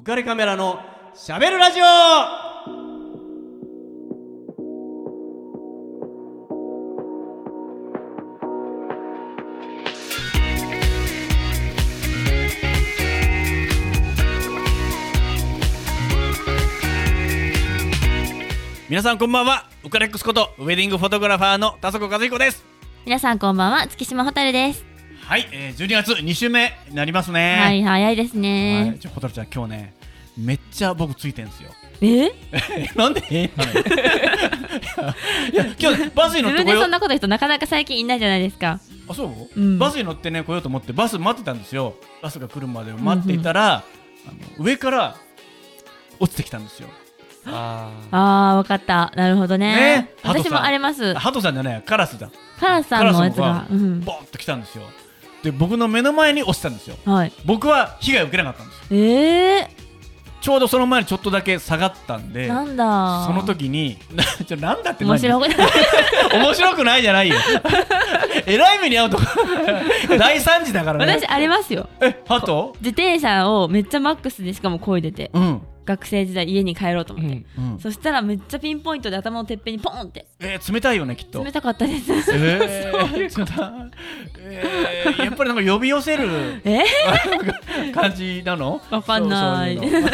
浮かれカメラのしゃべるラジオ。皆さんこんばんは。ウカレックスことウェディングフォトグラファーの田底和彦です。皆さんこんばんは。月島ホタルです。はい、えー、12月2週目になりますね。はい早いですはいねじゃあホタルちゃん今日ねめっちゃ僕ついてんすよ。え？なんでえなのよ。いや今日バスに乗ってこよう。自分でそんなこと言う人なかなか最近いないじゃないですか。あそう、うん。バスに乗ってね来ようと思ってバス待ってたんですよ。バスが来るまで待っていたら、あの上から落ちてきたんですよ。ああー。わかった。なるほどね。ね？私もあります。ハトさんじゃないカラスだカラスさんのやつが。スうん。ボーンと来たんですよで僕の目の前に落ちたんですよ。はい。僕は被害を受けなかったんですよ。えちょうどその前にちょっとだけ下がったんー、でなんだ。その時にな ちょなんだって何？面白くない。面白くないじゃないよ。えらい目に遭うとか。大惨事だからね。私ありますよ。えハト？自転車をめっちゃマックスでしかも漕いでて。うん、学生時代家に帰ろうとう思って、ん。うん、そしたらめっちゃピンポイントで頭のてっぺんにポンって。えー冷たいよねきっと。冷たかったです。えー、冷たいえー、やっぱりなんか呼び寄せるえ？感じなの？わかんない。そうそうい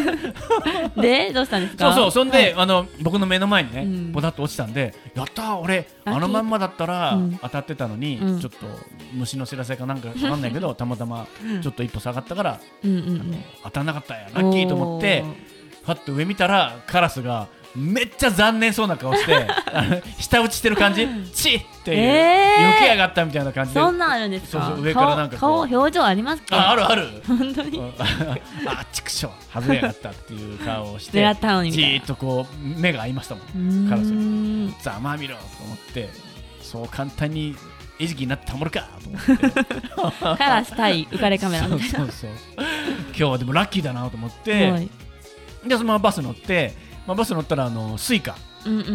うの。でどうしたんですか？そうそうそんで、はい。あの僕の目の前にね、うん。ボタッと落ちたんでやったー俺ラッキー。あのまんまだったらうん。当たってたのに、うん。ちょっと虫の知らせかなんかわかんないけどたまたま ちょっと一歩下がったから、うんうんあの当たんなかったやラッキーと思ってパッと上見たらカラスがめっちゃ残念そうな顔して 舌打ちしてる感じチッっていう、えー。避けやがったみたいな感じで。そんなんあるんですか。そうそう上からなんか顔顔表情ありますか？ああるある。本当に？う んあ畜生外れやがったっていう顔をして狙ったのにみじーっとこう目が合いましたもん。カラスにざまあみろと思ってそう簡単に餌食になってたまるかと思って。カラス対浮かれカメラそうみたいそうそう今日はでもラッキーだなと思っなて、はいでそのままバス乗って、まあ、バス乗ったらあの Suica。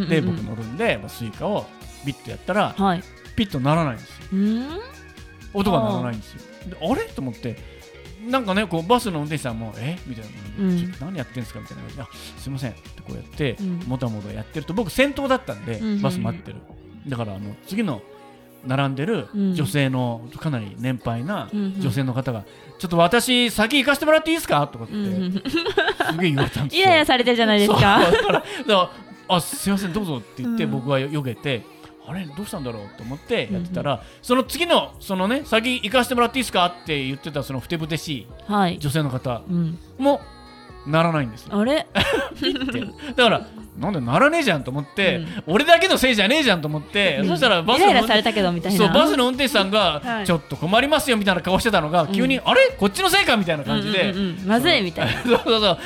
で僕乗るんで、まあ、 Suica をピッとやったらはい。ピッとならないんですよ。音が鳴らないんですよ。であれ？と思って。なんかねこうバスの運転手さんもえ？みたいな、うん何やってんですか？みたいな感じであすいませんってこうやって、うん。もたもたやってると僕先頭だったんで、バス待ってる。だからあの次の並んでるうん。女性のかなり年配な女性の方が、ちょっと私先行かせてもらっていいですか？とかって、すげえ言われたんですよ。イライラされてるじゃないですか。あすいませんどうぞって言ってうん。僕はよけて、あれ？どうしたんだろう？と思ってやってたら、その次のそのね先行かせてもらっていいですか？って言ってたそのふてぶてしいはい。女性の方うん。もならないんですよ。あれ？だからなんでならねえじゃんと思って、うん。俺だけのせいじゃねえじゃんと思って、うん。そしたらバイスのライラされたけどみたいな。そうバスの運転手さんが、はい。ちょっと困りますよみたいな顔してたのが、急にあれ？こっちのせいかみたいな感じで、うんうんうんまずいみたいな。そう。そう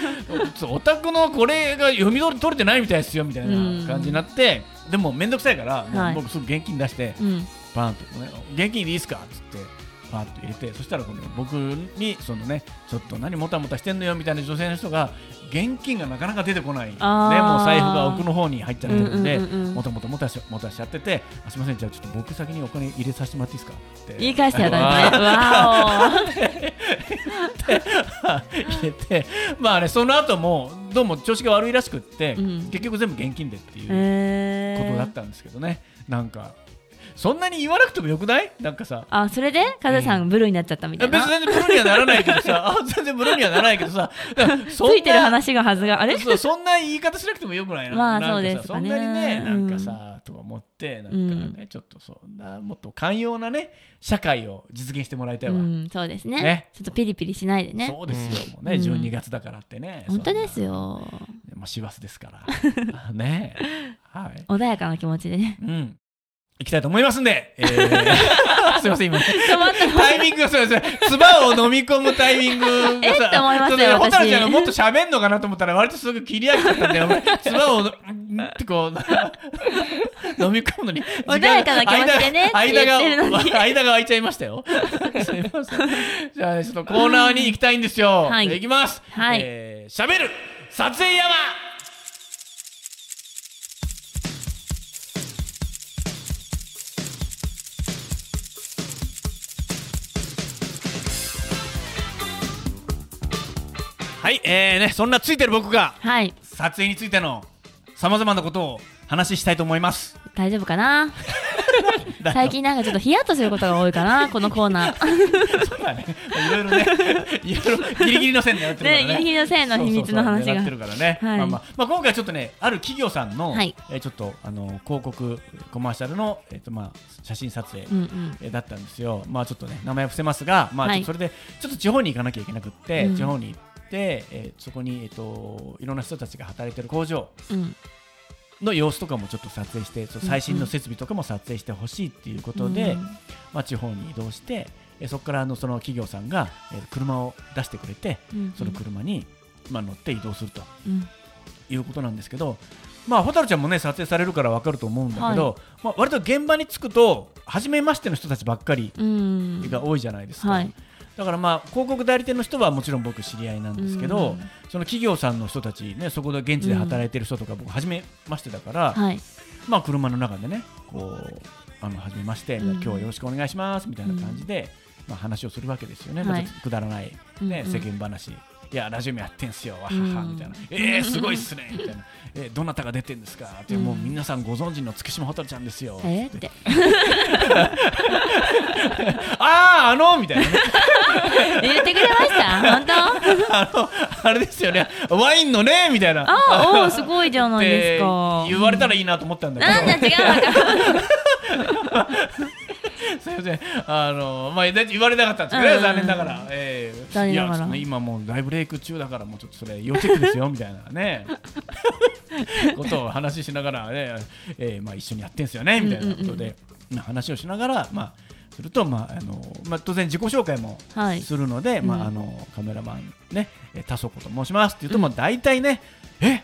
そう。お宅のこれが読み取り取れてないみたいですよみたいな感じになって、でも面倒くさいから、はい。僕すぐ現金出してうん。バーンとね現金でいいですかっつってパーッと入れてそしたらこの僕にそのねちょっと何もたもたしてんのよみたいな女性の人が現金がなかなか出てこないね。もう財布が奥の方に入っちゃってるんで、もたもたもたしもたしちゃっててあすみませんじゃあちょっと僕先にお金入れさせてもらって。いいですかって言い返してやったんですね わ 入れてまあねその後もどうも調子が悪いらしくって、うん。結局全部現金でっていうことだったんですけどね、なんかそんなに言わなくてもよくない？なんかさ。あそれで？カズさんブルーになっちゃったみたいな。別に全然ブルーにはならないけどさ。あ全然ブルーにはならないけどさ。ついてる話がはずがあれ？そうそんな言い方しなくてもよくないな。まあそうですかね。そんなにねなうん。んかさ、とか思ってなんかね、うん。ちょっとそんなもっと寛容なね社会を実現してもらいたいうわ、んそうですね。ね。ちょっとピリピリしないでね。そうですよ、もうねうん。12月だからってね。本当ですよ。よまあ師走ですから。ね。はい。穏やかな気持ちでね。うん行きたいと思いますんで、えー すいません今止まったタイミングがそうですね。唾を飲み込むタイミングが えって思いますよちょっとねホタル私ちゃんがもっと喋んのかなと思ったら割とすぐ切り上げちゃったんで、唾をんってこう 飲み込むのに穏やかな気持ちでね間がに間が空いちゃいましたよ。すいません。じゃあちょっとコーナーに行きたいんですよ。はい行きます。はいえー喋る撮影山。えーね、そんなついてる僕がはい。撮影についてのさまざまなことを話したいと思います。大丈夫かな？最近なんかちょっとヒヤッとすることが多いかなこのコーナー。そうだね。いろいろね、いろいろギリギリの線でやってるからね。ねギリギリの線の秘密の話が。そうそうそう狙ってるからね。はい。まあまあ、まあ今回ちょっとね、ある企業さんの、はい。えーちょっとあの広告コマーシャルのえっ、とまあ写真撮影。うんうん。えーだったんですよ、まあちょっとね名前は伏せますが、まあ、それでちょっと地方に行かなきゃいけなくって、うん。地方に行って、えーそこに、えー、といろんな人たちが働いてる工場うん。の様子とかもちょっと撮影して、その最新の設備とかも撮影してほしいっていうことで、うん。まあ、地方に移動して、えーそこからあのその企業さんが、えー車を出してくれて、うんその車に、まあ、乗って移動するとうん。いうことなんですけど、まあ、蛍ちゃんもね撮影されるから分かると思うんだけど、まあ、割と現場に着くと初めましての人たちばっかりうん。が多いじゃないですか、はいだからまあ広告代理店の人はもちろん僕知り合いなんですけど、うんその企業さんの人たちねそこで現地で働いてる人とか僕初めましてだから、はい。まあ車の中でねこうあの初めまして、うん。今日はよろしくお願いしますみたいな感じで、まあ、話をするわけですよね、まあはいちょっとくだらない、ねうんうん。世間話いやラジオもやってんすよわははうん。みたいな、えー、すごいっすねみたいな、えーどなたが出てんですか？って、うん。もう皆さんご存知の月島蛍ちゃんですよ、えーって。あああのみたいなね。言ってくれました？本当？あのあれですよね。ワインのねみたいな。あおーすごいじゃないですか。言われたらいいなと思ったんだけど、なんだ違うのかすみません、あのまあ、だ言われなかったんですけどね、うん。残念ながら、えーいや今もう大ブレイク中だから、もうちょっとそれ、要チェックですよみたいなね、ことを話ししながらね、えーまあ、一緒にやってんすよねみたいなことで、まあ話をしながら、まあ、すると、まああのまあ、当然自己紹介もはい。するので、まうん。あ、あのカメラマンね、えー田底と申しますって言うと、もう大体ね、え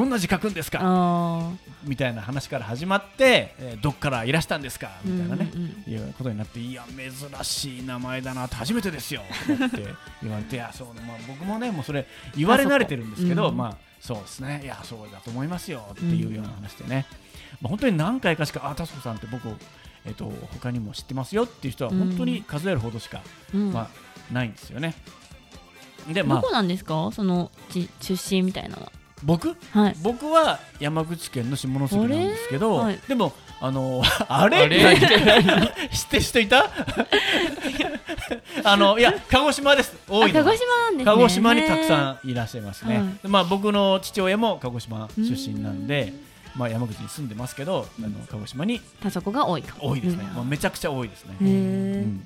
どんな字書くんですか？あみたいな話から始まって、えーどっからいらしたんですか？みたいなね、うんうんいうことになっていや珍しい名前だなって初めてですよ。って言われていやそうね、まあ、僕もねもうそれ言われ慣れてるんですけど、うん。まあそうですね。いやそうだと思いますよ。っていうような話でね、まあ、本当に何回かしかあタスコさんって僕えっと他にも知ってますよっていう人は本当に数えるほどしか、うん。まあ、ないんですよね。でまあ。どこなんですか？そのち出身みたいなのは僕？はい。僕は山口県の下関なんですけど、あれ？はい。でもあの あれ？あれ？知ってる人いた？あのいや鹿児島です。多い鹿児島なんですね。鹿児島にたくんさんいらっしゃいますね、はい。でまあ、僕の父親も鹿児島出身なんでまあ、山口に住んでますけど、あの鹿児島に多そこが多いと。多いですね、うん。まあ、めちゃくちゃ多いですね。へうんうん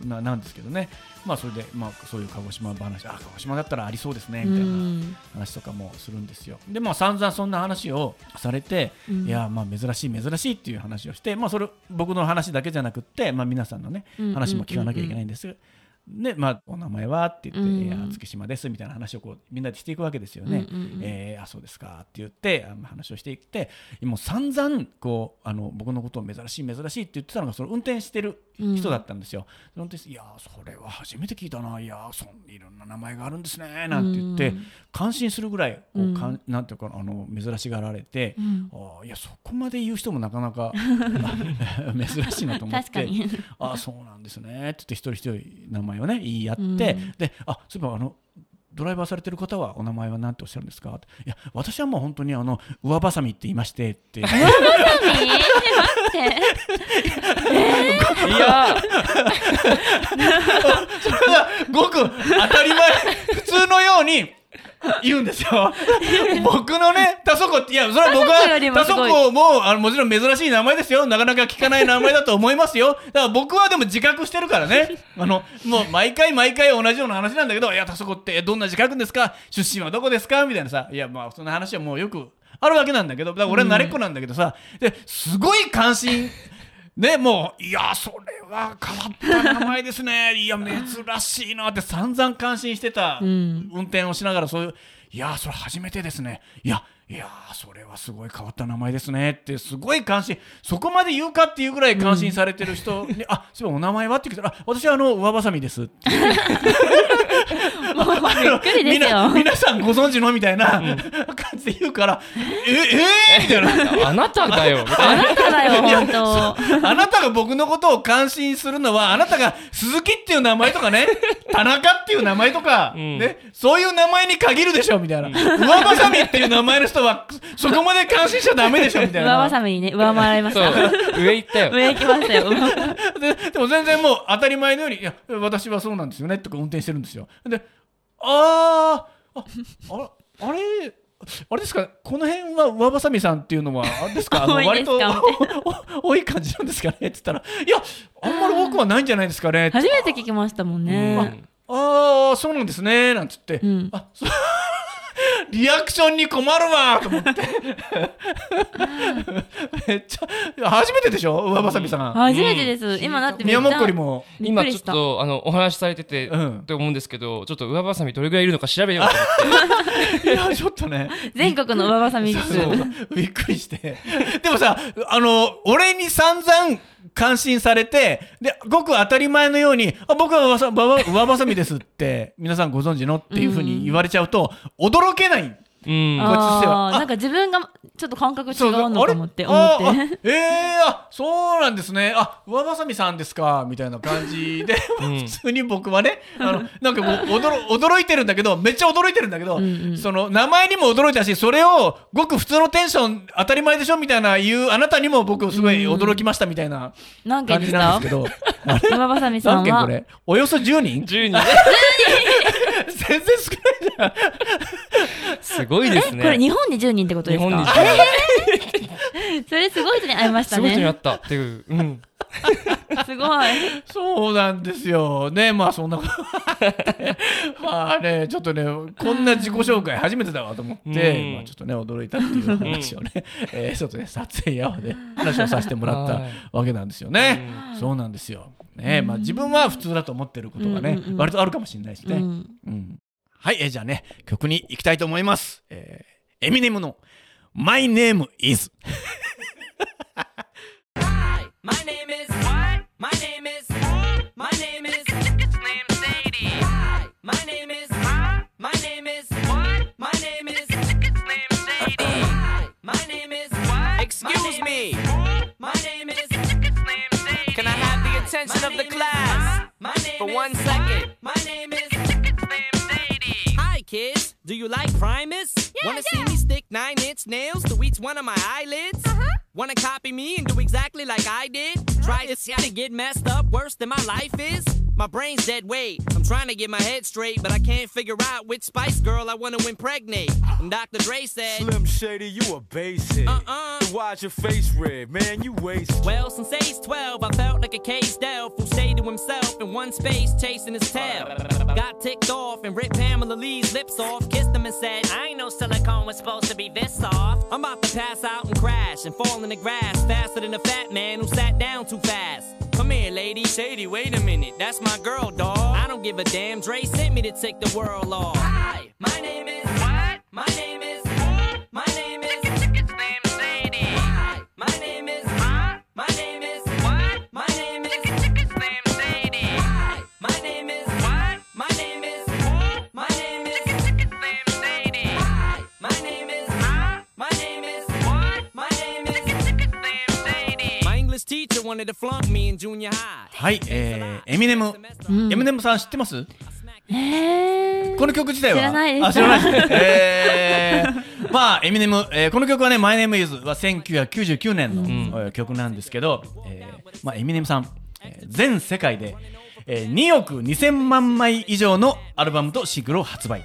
ーうん。ななんですけどね、まあ、それで、まあ、そういう鹿児島話あ鹿児島だったらありそうですねうみたいなん。話とかもするんですよ。でまあ散々そんな話をされて、うん。いやまあ珍しい珍しいっていう話をして、まあ、それ僕の話だけじゃなくって、まあ、皆さんのねうん。話も聞かなきゃいけないんです。でまあ、お名前はって言って、うん。月島ですみたいな話をこうみんなでしていくわけですよね。うんうんうん。えーあそうですかって言ってあの話をしていってもう散々こうあの僕のことを珍しい珍しいって言ってたのがその運転してる人だったんですよ。その運転手いやそれは初めて聞いたないやそんいろんな名前があるんですねなんて言って、うん。感心するぐらいこう、うん。かんなんていうかあの珍しがられて、うん。あいやそこまで言う人もなかなか 珍しいなと思ってあそうなんですねって言って一人一人名前をね言い合って、うん。であそういえばあのドライバーされてる方はお名前は何ておっしゃるんですか？っていや私はもう本当にあの上ばさみって言いましてって。何待って。いや。それがごく当たり前。普通のように 言うんですよ。僕のね田底っていやそれは僕は田底もあのもちろん珍しい名前ですよ。なかなか聞かない名前だと思いますよ。だから僕はでも自覚してるからね。あのもう毎回毎回同じような話なんだけどいや田底ってどんな字書くんですか？出身はどこですか？みたいなさ。いやまあそんな話はもうよくあるわけなんだけどだから俺は慣れっこなんだけどさ、ですごい関心。ね、もう、いや、それは変わった名前ですね。いや、珍しいなって散々感心してたうん運転をしながら、そういう、いや、それ初めてですね。いや、いやーそれはすごい変わった名前ですねってすごい関心そこまで言うかっていうぐらい感心されてる人に、あそうお名前はって聞いたらあ私はあの上ばさみですって。もうびっくりですみなよ。皆さんご存知のみたいな感じで言うからええー、みたいなあなただよ。みたいな。あなただよ、本当。あなたが僕のことを感心するのはあなたが鈴木っていう名前とかね 田中っていう名前とか、うん。ね、そういう名前に限るでしょみたいな。上ばさみっていう名前の人はそこまで感心しちゃダメでしょみたい 上なばさみにね、上回られました。上行ったよ。上行きましたよ。ででも全然もう当たり前のように「いや私はそうなんですよね」とか運転してるんですよ。で「あーあああれあれですか？この辺は上ばさみさんっていうのはあれですか？あの割と多い感じなんですかね？って言ったら「いやあんまり多くはないんじゃないですかね」初めて聞きましたもんね。ああそうなんですねなんつって、うん。あそうリアクションに困るわと思って。めっちゃ初めてでしょ？上ばさみさん、初めてです。今だって宮もっこりも。今ちょっ。とあのお話しされてて、うん。って思うんですけどちょっと上ばさみどれぐらいいるのか調べようと思って。いやちょっとね。全国の上ばさみびっくりして。でもさあの俺に散々感心されてでごく当たり前のように「あ僕は上ばさ上ばさみです」って皆さんご存知のっていうふうに言われちゃうと驚けない。うん。あーなんか自分がちょっと感覚違そううのかもって思あれって。あ えー、あそうなんですね。あ上ばさみさんですかみたいな感じで、うん。普通に僕はねあのなんかもう驚驚いてるんだけどめっちゃ驚いてるんだけど、うんうん。その名前にも驚いたしそれをごく普通のテンション当たり前でしょみたいな言うあなたにも僕すごい驚きましたみたいな感じなんですけど、あ れ上ばさみさんは？何件これ？およそ10人？10人。ね全然少ないじゃん。すごいですね。これ日本に10人ってことです日本にかそれすごい人に会いましたすごい人にね。会ったっていう、うん、すごい。そうなんですよ。ね、まあそんなことまあね、ちょっとね、こんな自己紹介初めてだわと思って、うん。まあちょっとね、驚いたっていう話をね、えーちょっとね、撮影やわで話をさせてもらったはい。わけなんですよね。そうなんですよ。ね、まあ自分は普通だと思ってることがね、うんうんうん割とあるかもしれないしね。うんうんはい、えーじゃあね、曲に行きたいと思います。えーエミネムの My Name Is。My name is to of my eyelids? Uh-huh. Wanna copy me and do exactly like I did? Try to see how to get messed up worse than my life is? My brain's dead weight. I'm trying to get my head straight, but I can't figure out which Spice Girl I wanna impregnate. And Dr. Dre said, Slim Shady, you a basic. Uh-uh. Why's your face red, man? You waste. Well, since age 12, I felt like a caged elf who stayed to himself in one space chasing his tail. Got ticked off and ripped Pamela Lee's lips off, kissed him and said, I ain't no silicone was supposed to be this soft. I'm about to pass out and crash and fall in the grass faster than a fat man who sat down too fast. Come here, lady. Shady, wait a minute. That's my girl, dog. I don't give a damn. Dre sent me to take the world off. Hi, はい、えーエミネム。うんエミネムさん知ってます？へー。この曲自体は？知らないです。あ知らない。です。えー、まあエミネム、えーこの曲はね「My Name Is」は1999年の、えー曲なんですけど、えーまあ、エミネムさん、えー全世界で、えー2億2000万枚以上のアルバムとシングルを発売。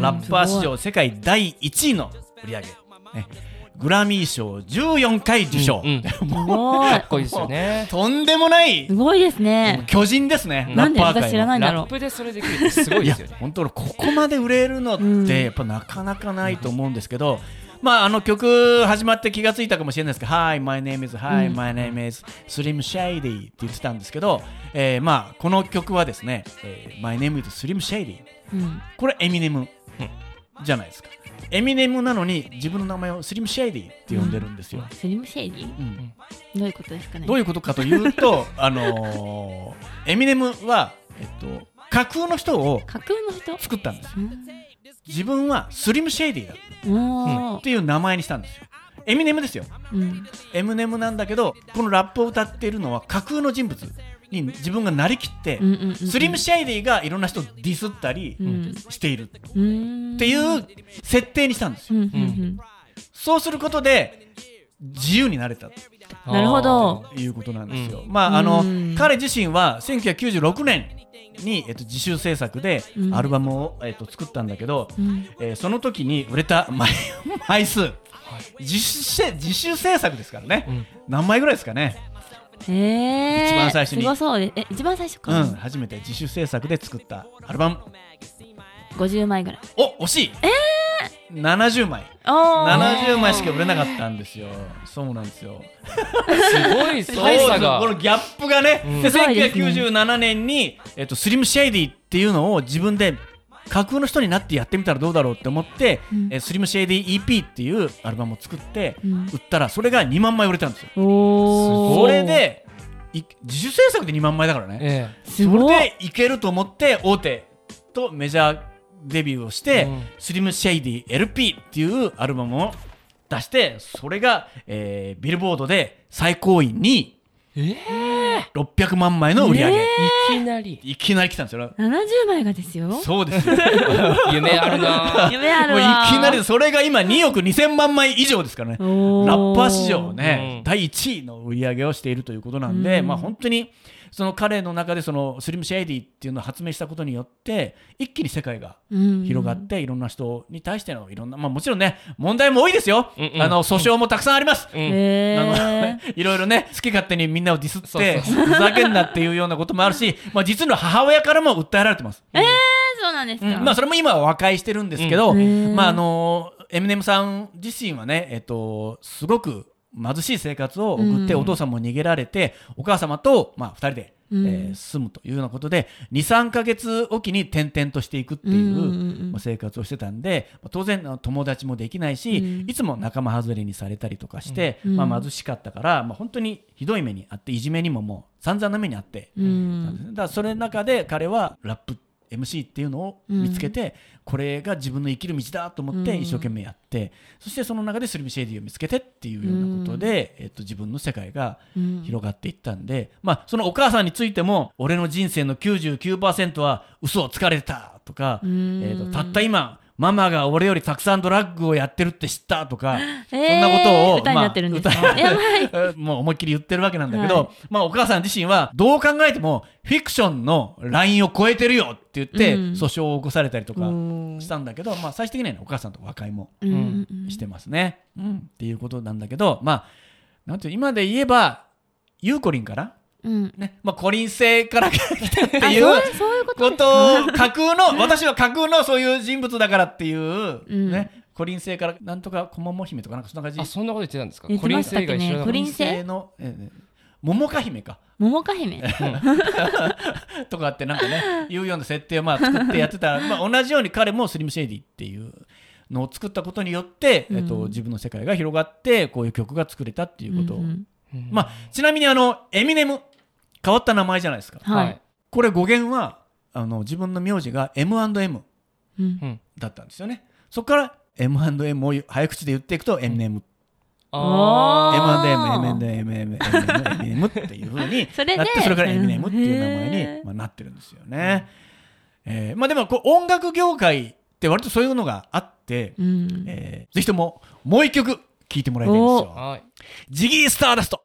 ラッパー史上世界第1位の売り上げ、ね、グラミー賞14回受賞、うんうん。すもうごい。かっこいいですよね。とんでもない。すごいですね。巨人ですね、ラなんでッパー界の。私知らないんだろラップでそれできるってすごいですよね。本当俺ここまで売れるのってやっぱなかなかないと思うんですけど、まああの曲始まって気がついたかもしれないですけど「Hi, my name is Hi, my name is Slim Shady」って言ってたんですけど、えーまあこの曲はですね「えー My name is Slim Shady うん」これエミネムじゃないですかエミネムなのに自分の名前をスリム・シェイディって呼んでるんですよ、スリムシェイディ？うん。どういうことですかね？どういうことかというと あのーエミネムは、えっと、架空の人を架空の人？作ったんです。ようん。自分はスリム・シェイディだおー。っていう名前にしたんですよ。エミネムですよ。うん。エムネムなんだけどこのラップを歌っているのは架空の人物に自分がなりきって、うんうんうんうん。スリム・シェイディがいろんな人をディスったりうん。している。うん。っていう設定にしたんですよ。うんうんうん。そうすることで自由になれた。なるほど。ということなんですよ、まああのうん。彼自身は1996年に、えっと、自主制作でうん。アルバムを、えっと、作ったんだけど、うん。えーその時に売れた 枚枚数。自主せ自主制作ですからね、うん。何枚ぐらいですかねへえ一番最初に。すごそう。でえ一番最初うか、ん。初めて自主制作で作ったアルバム。50枚ぐらい。お惜しい。えー、70枚。おー。70枚しか売れなかったんですよ。そうなんですよ。すごいそう大差が。このギャップがね、うん。ですごいですね。1997年に、えっと、スリムシェイディっていうのを自分で架空の人になってやってみたらどうだろうって思って、うん。えースリムシェイディ EP っていうアルバムを作って、うん。売ったらそれが2万枚売れたんですよ。それでい自主制作で2万枚だからね、えすごいそれでい。けると思って大手とメジャーデビューをして、うん。スリムシェイディ LP っていうアルバムを出してそれが、えービルボードで最高位にえ600万枚の売り上げ、え。いきなり。いきなり来たんですよ。70枚がですよ。そうです夢あるな。夢あいるわ。きなりそれが今2億2000万枚以上ですからね。おラッパー史上ね、うん。第1位の売り上げをしているということなんで、うん。まあ本当にその彼の中でそのスリムシェイディっていうのを発明したことによって一気に世界が広がっていろんな人に対してのいろんなまあもちろんね問題も多いですよ、うんうん。あの訴訟もたくさんあります、うん。へあのえ いろいろね好き勝手にみんなをディスってそうそうふざけんなっていうようなこともあるし、まあ、実の母親からも訴えられてます、えー、そうなんですか、うん。まあそれも今は和解してるんですけど、まああのエミネムさん自身はねえっとすごく貧しい生活を送って、うん。お父さんも逃げられてお母様とまあ2人で、うん。えー住むというようなことで23か月おきに転々としていくっていう、生活をしてたんでまあ当然友達もできないし、うん。いつも仲間外れにされたりとかして、うん。まあ、貧しかったから、まあ、本当にひどい目にあっていじめにももう散々な目にあって、うん。だからそれの中で彼はラップ MC っていうのを見つけて、これが自分の生きる道だと思ってうん。一生懸命やって、そしてその中でスリムシェイディを見つけてっていうようなことで、えっと、自分の世界がうん広がっていったんで、まあ、そのお母さんについても俺の人生の99%は嘘をつかれてたとか、うん。えーとたった今ママが俺よりたくさんドラッグをやってるって知ったとか、えーそんなことを歌になってるんです もう思いっきり言ってるわけなんだけど、はい。まあ、お母さん自身はどう考えてもフィクションのラインを超えてるよって言ってうん。訴訟を起こされたりとかうん。したんだけど、まあ、最終的にはねお母さんと和解もうんうんうん。してますね、うん。っていうことなんだけど、まあ、なんていう今で言えばユーコリンかな、うん。ね。まあ、コリン星から来たってあいうことを架空の私は架空のそういう人物だからっていう、うん。ね。コリン星からなんとか小桃姫とかなんかそんな感じ？あそんなこと言ってたんですか？コリン星が一緒だコリン星の、ええ桃花姫か。桃花姫？とかってなんかねいうような設定をまあ作ってやってた。ら、まあ、同じように彼もスリムシェイディっていうのを作ったことによって、えっと、うん自分の世界が広がってこういう曲が作れたっていうこと。を、うんうんうん。まあ、ちなみにあのエミネム変わった名前じゃないですか。はい。これ語源はあの自分の名字が M&M うん。うんだったんですよね。そこから M&M を早口で言っていくと M&M、M&M、M&M、エミネムっていうふうに それでなってそれからエミネムっていう名前に、まあ、なってるんですよね。えーまあ、でもこう音楽業界って割とそういうのがあって、うん。えーぜひとももう一曲聴いてもらいたいんですおよ。はい。ジギースターダスト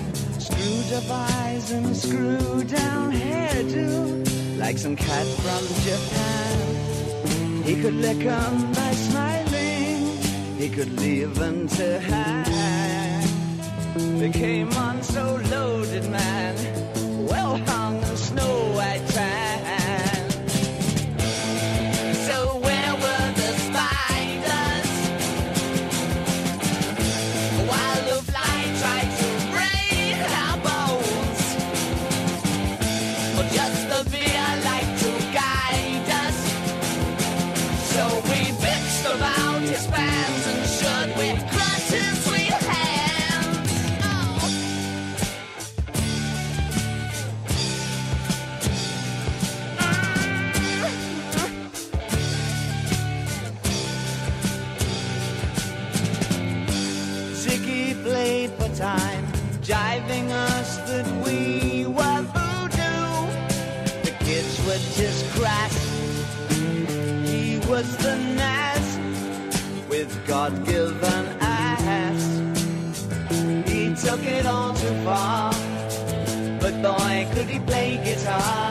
Screwed up eyes and screwed down hairdo. Like some cat from Japan. He could lick 'em by smiling. He could leave them to hang. They came on so loaded, man. Well hung in snow white tan. Time, jiving us that we were voodoo. The kids were just crass. He was the Nas with God-given ass. He took it all too far, but boy, could he play guitar.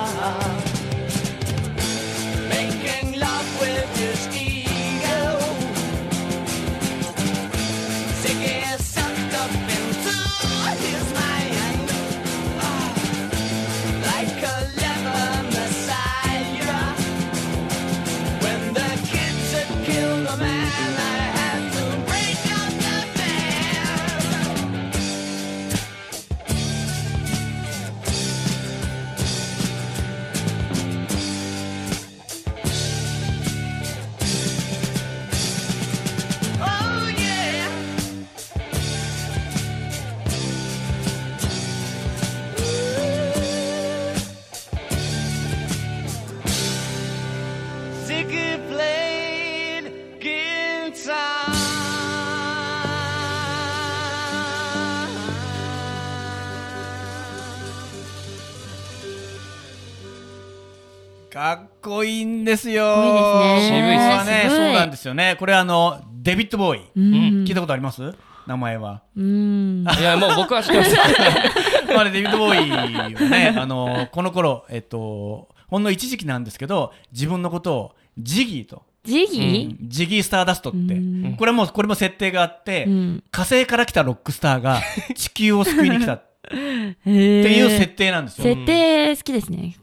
こいいんですよ。かっこいいですね。そうなんですよね。これあのデビッドボーイ、うん。聞いたことあります？名前は。うん。いやもう僕は知ってます。まあねデビッドボーイはね、あのこの頃えっとほんの一時期なんですけど、自分のことをジギーと、ジギジギースターダストって、うん。これもこれも設定があって、うん。火星から来たロックスターが地球を救いに来たっってていう設定なんですよ。設定好きですね。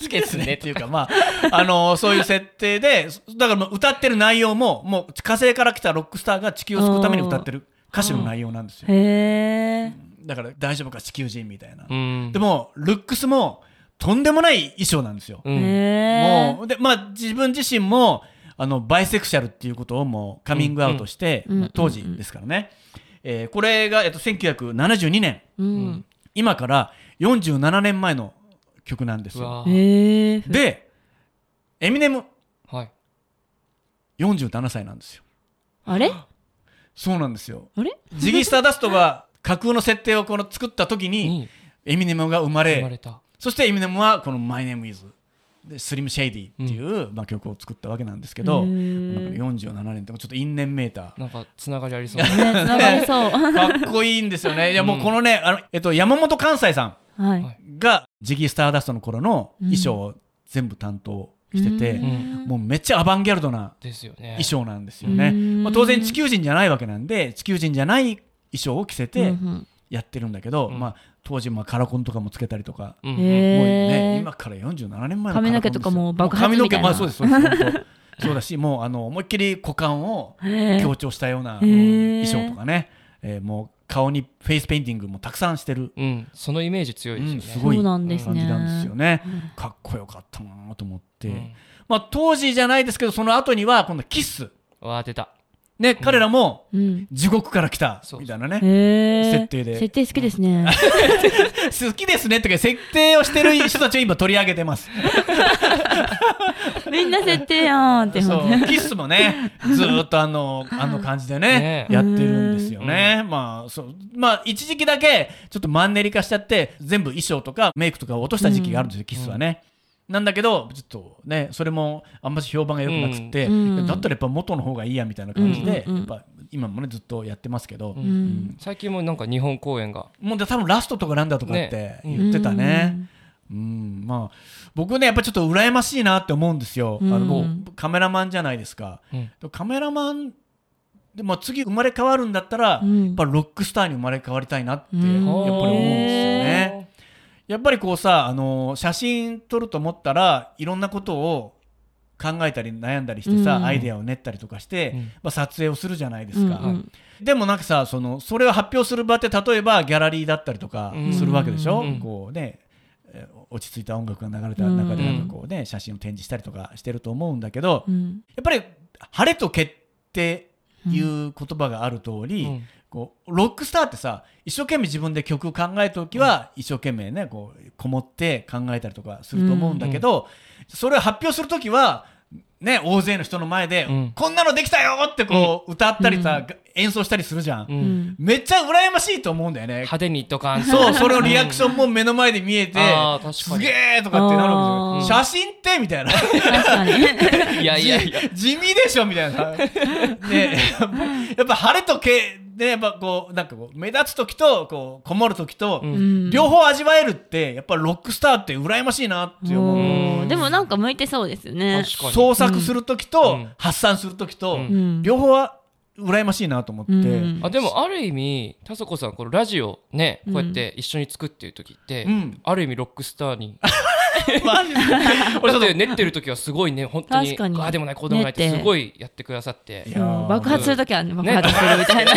好きですねっていうか、まあ、あのそういう設定で、だからもう歌ってる内容も、もう火星から来たロックスターが地球を救うために歌ってる歌詞の内容なんですよ。へえ。だから大丈夫か地球人みたいな。うんでも、ルックスもとんでもない衣装なんですよ。もう、で、まあ自分自身も、あの、バイセクシャルっていうことをもうカミングアウトして、当時ですからね。えーこれが、えっと、1972年。うん。今から47年前の曲なんですよ。で、エミネムはい47歳なんですよ。あれ？そうなんですよ。あれ？ジギー・スターダストが架空の設定をこの作った時に、にエミネムが生まれ生まれたそしてエミネムはこの My Name Is でスリム・シェイディっていう、まあ、曲を作ったわけなんですけど、へなんーか47年ってちょっと因縁メーター。なんかつながりありそう ね、つながりそう。かっこいいんですよね。いやもうこのね、あのえっと、山本関西さんはい。はいがジギー・スターダストの頃の衣装を全部担当してて、うんもうめっちゃアバンギャルドなですよね衣装なんですよね。うんまあ、当然地球人じゃないわけなんで地球人じゃない衣装を着せうんてうんやってるんだけど、うん。まあ、当時まあカラコンとかもつけたりとか、うんもうへね、え。今から47年前の髪の毛とかも爆発みたいな。髪の毛、まあ、そうですそうです そうだしもうあの思いっきり股間を強調したような衣装とかね、えーもう顔にフェイスペインティングもたくさんしてる、うん。そのイメージ強いですよね。うんすごい。そうなんですね。感じなんですよね。かっこよかったなと思って、うん。まあ、当時じゃないですけどその後には今度キス。わあ出たね、彼らもうん。地獄から来たそうみたいなね。設定で。設定好きですね。好きですねってか設定をしてる人たちを今取り上げてます。みんな設定やんってそ。うキスもねずーっとあのあの感じでねね。やってるんですよね。まあそう。まあ一時期だけちょっとマンネリ化しちゃって全部衣装とかメイクとかを落とした時期があるんですよ、キスはね、なんだけどちょっとねそれもあんまり評判が良くなくって、うん。だったらやっぱ元の方がいいやみたいな感じで、うんやっぱ今もねずっとやってますけど、ううん。ん。最近もなんか日本公演が。もうで多分ラストとかなんだとかってね。言ってたね。うん、まあ僕ねやっぱちょっと羨ましいなって思うんですよ。うん。あのカメラマンじゃないですか。うん。カメラマンでも次生まれ変わるんだったら、うん。やっぱロックスターに生まれ変わりたいなってうん。やっぱり思うんですよへね。やっぱりこうさあの写真撮ると思ったらいろんなことを考えたり悩んだりしてさ、うん。アイデアを練ったりとかして、うん。まあ、撮影をするじゃないですか。うんうんでもなんかさそのそれを発表する場って例えばギャラリーだったりとかうん。するわけでしょ、うんこうねえー落ち着いた音楽が流れた中でうんなんかこうね、写真を展示したりとかしてると思うんだけど、うん。やっぱり晴れと毛っていう言葉がある通り、うん。こうロックスターってさ一生懸命自分で曲を考えた時は、一生懸命ねこうこもって考えたりとかすると思うんだけど、それを発表する時はね大勢の人の前で、うん。こんなのできたよってこう、歌ったりさ、演奏したりするじゃん、ううん。んめっちゃ羨ましいと思うんだよね。派手にとかそうそれをリアクションも目の前で見えてあー確かに。すげえとかってなるわけですよ写真ってみたいな。いやいやいや。地味でしょみたいな。ねやっぱ晴れと毛でやっぱこうなんかこう目立つ時とこうこもる時と、うん。うん両方味わえるってやっぱロックスターって羨ましいなって思う。でもなんか向いてそうですよね。創作する時と、うん。発散する時と、うん。うん。両方は羨ましいなと思って。うん。あでもある意味田底さんこのラジオねこうやって一緒に作ってる時って、うん。ある意味ロックスターにマジで俺だって練ってる時はすごいね本当にああでもないこうでもないってすごいやってくださって爆発するときはね、爆発するみたいな。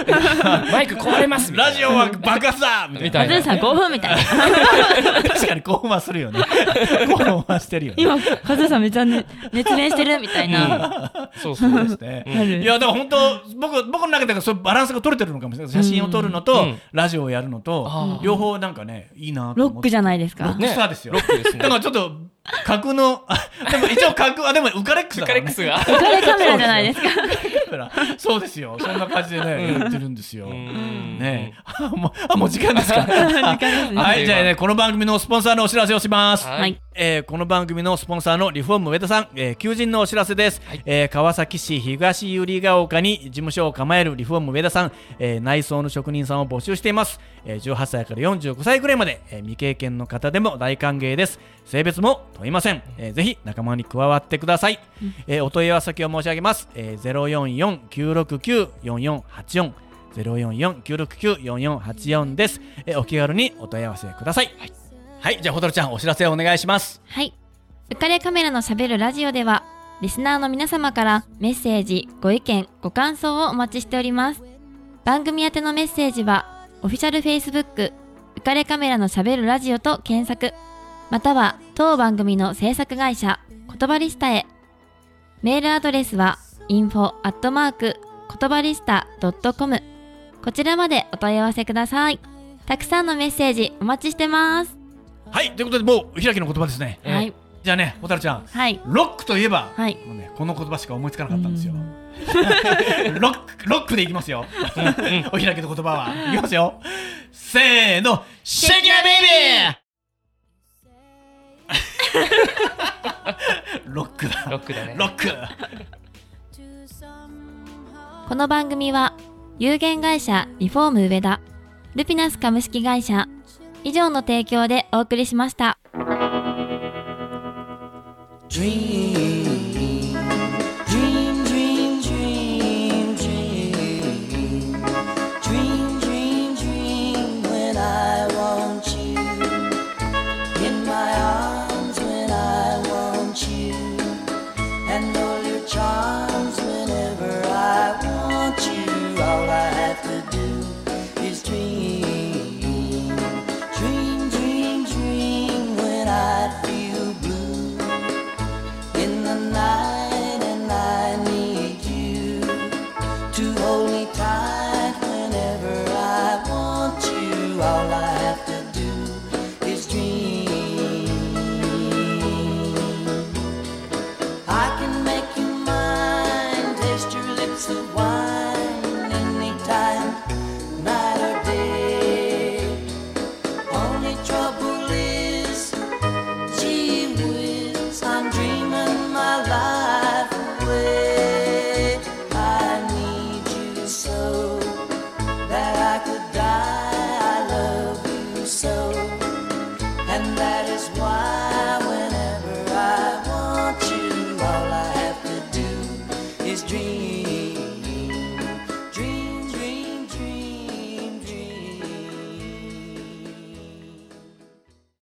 マイク壊れますみたいなラジオは爆発だみたいな。さん5分みたいな。確かに興奮はするよね。興奮はしてるよね。今、カズーさんめっちゃね熱弁してるみたいな。そうそうそうですね。いや、だから本当、僕、僕の中ではそういうバランスが取れてるのかもしれない。写真を撮るのと、うんラジオをやるのと両方なんかね、いいなと思って。ロックじゃないですかロッ。クスターですよ。ロックですねだからちょっと、格の、あでも一応格、あ、でもウカレックスだね。カレックスが浮かれカメラじゃないですか。そうですよ。そんな感じでね、やってるんですよ。ん。ね。え。あもうあ、もう時間ですか。はい、じゃあね、この番組のスポンサーのお知らせをします。はい。はい。えーこの番組のスポンサーのリフォーム上田さん、えー求人のお知らせです、えー川崎市東百合ヶ丘に事務所を構えるリフォーム上田さん、えー内装の職人さんを募集しています、えー18歳から45歳くらいまで、えー未経験の方でも大歓迎です。性別も問いません、えーぜひ仲間に加わってください、えーお問い合わせ先を申し上げます、えー、044-969-4484 044-969-4484です、えーお気軽にお問い合わせくださいはい、じゃあホトルちゃんお知らせお願いしますはい。浮かれカメラのしゃべるラジオでは、リスナーの皆様からメッセージ、ご意見、ご感想をお待ちしております。番組宛てのメッセージは、オフィシャル Facebook、浮かれカメラのしゃべるラジオと検索、または当番組の制作会社、言葉リスタへ。メールアドレスは、info アットマーク言葉リスタ .com こちらまでお問い合わせください。たくさんのメッセージお待ちしてます。はい、ということでもう開きの言葉ですね。えはい。じゃあね、ホタルちゃん、はい。ロックといえば、はい。もうね、この言葉しか思いつかなかったんですよ。ロック、ロックでいきますよ。お開きの言葉は。いきますよ。せーの、シェイキーベイビー ロックだ。ロックだねロック。この番組は有限会社リフォーム上田ルピナス株式会社以上の提供でお送りしました。Dream,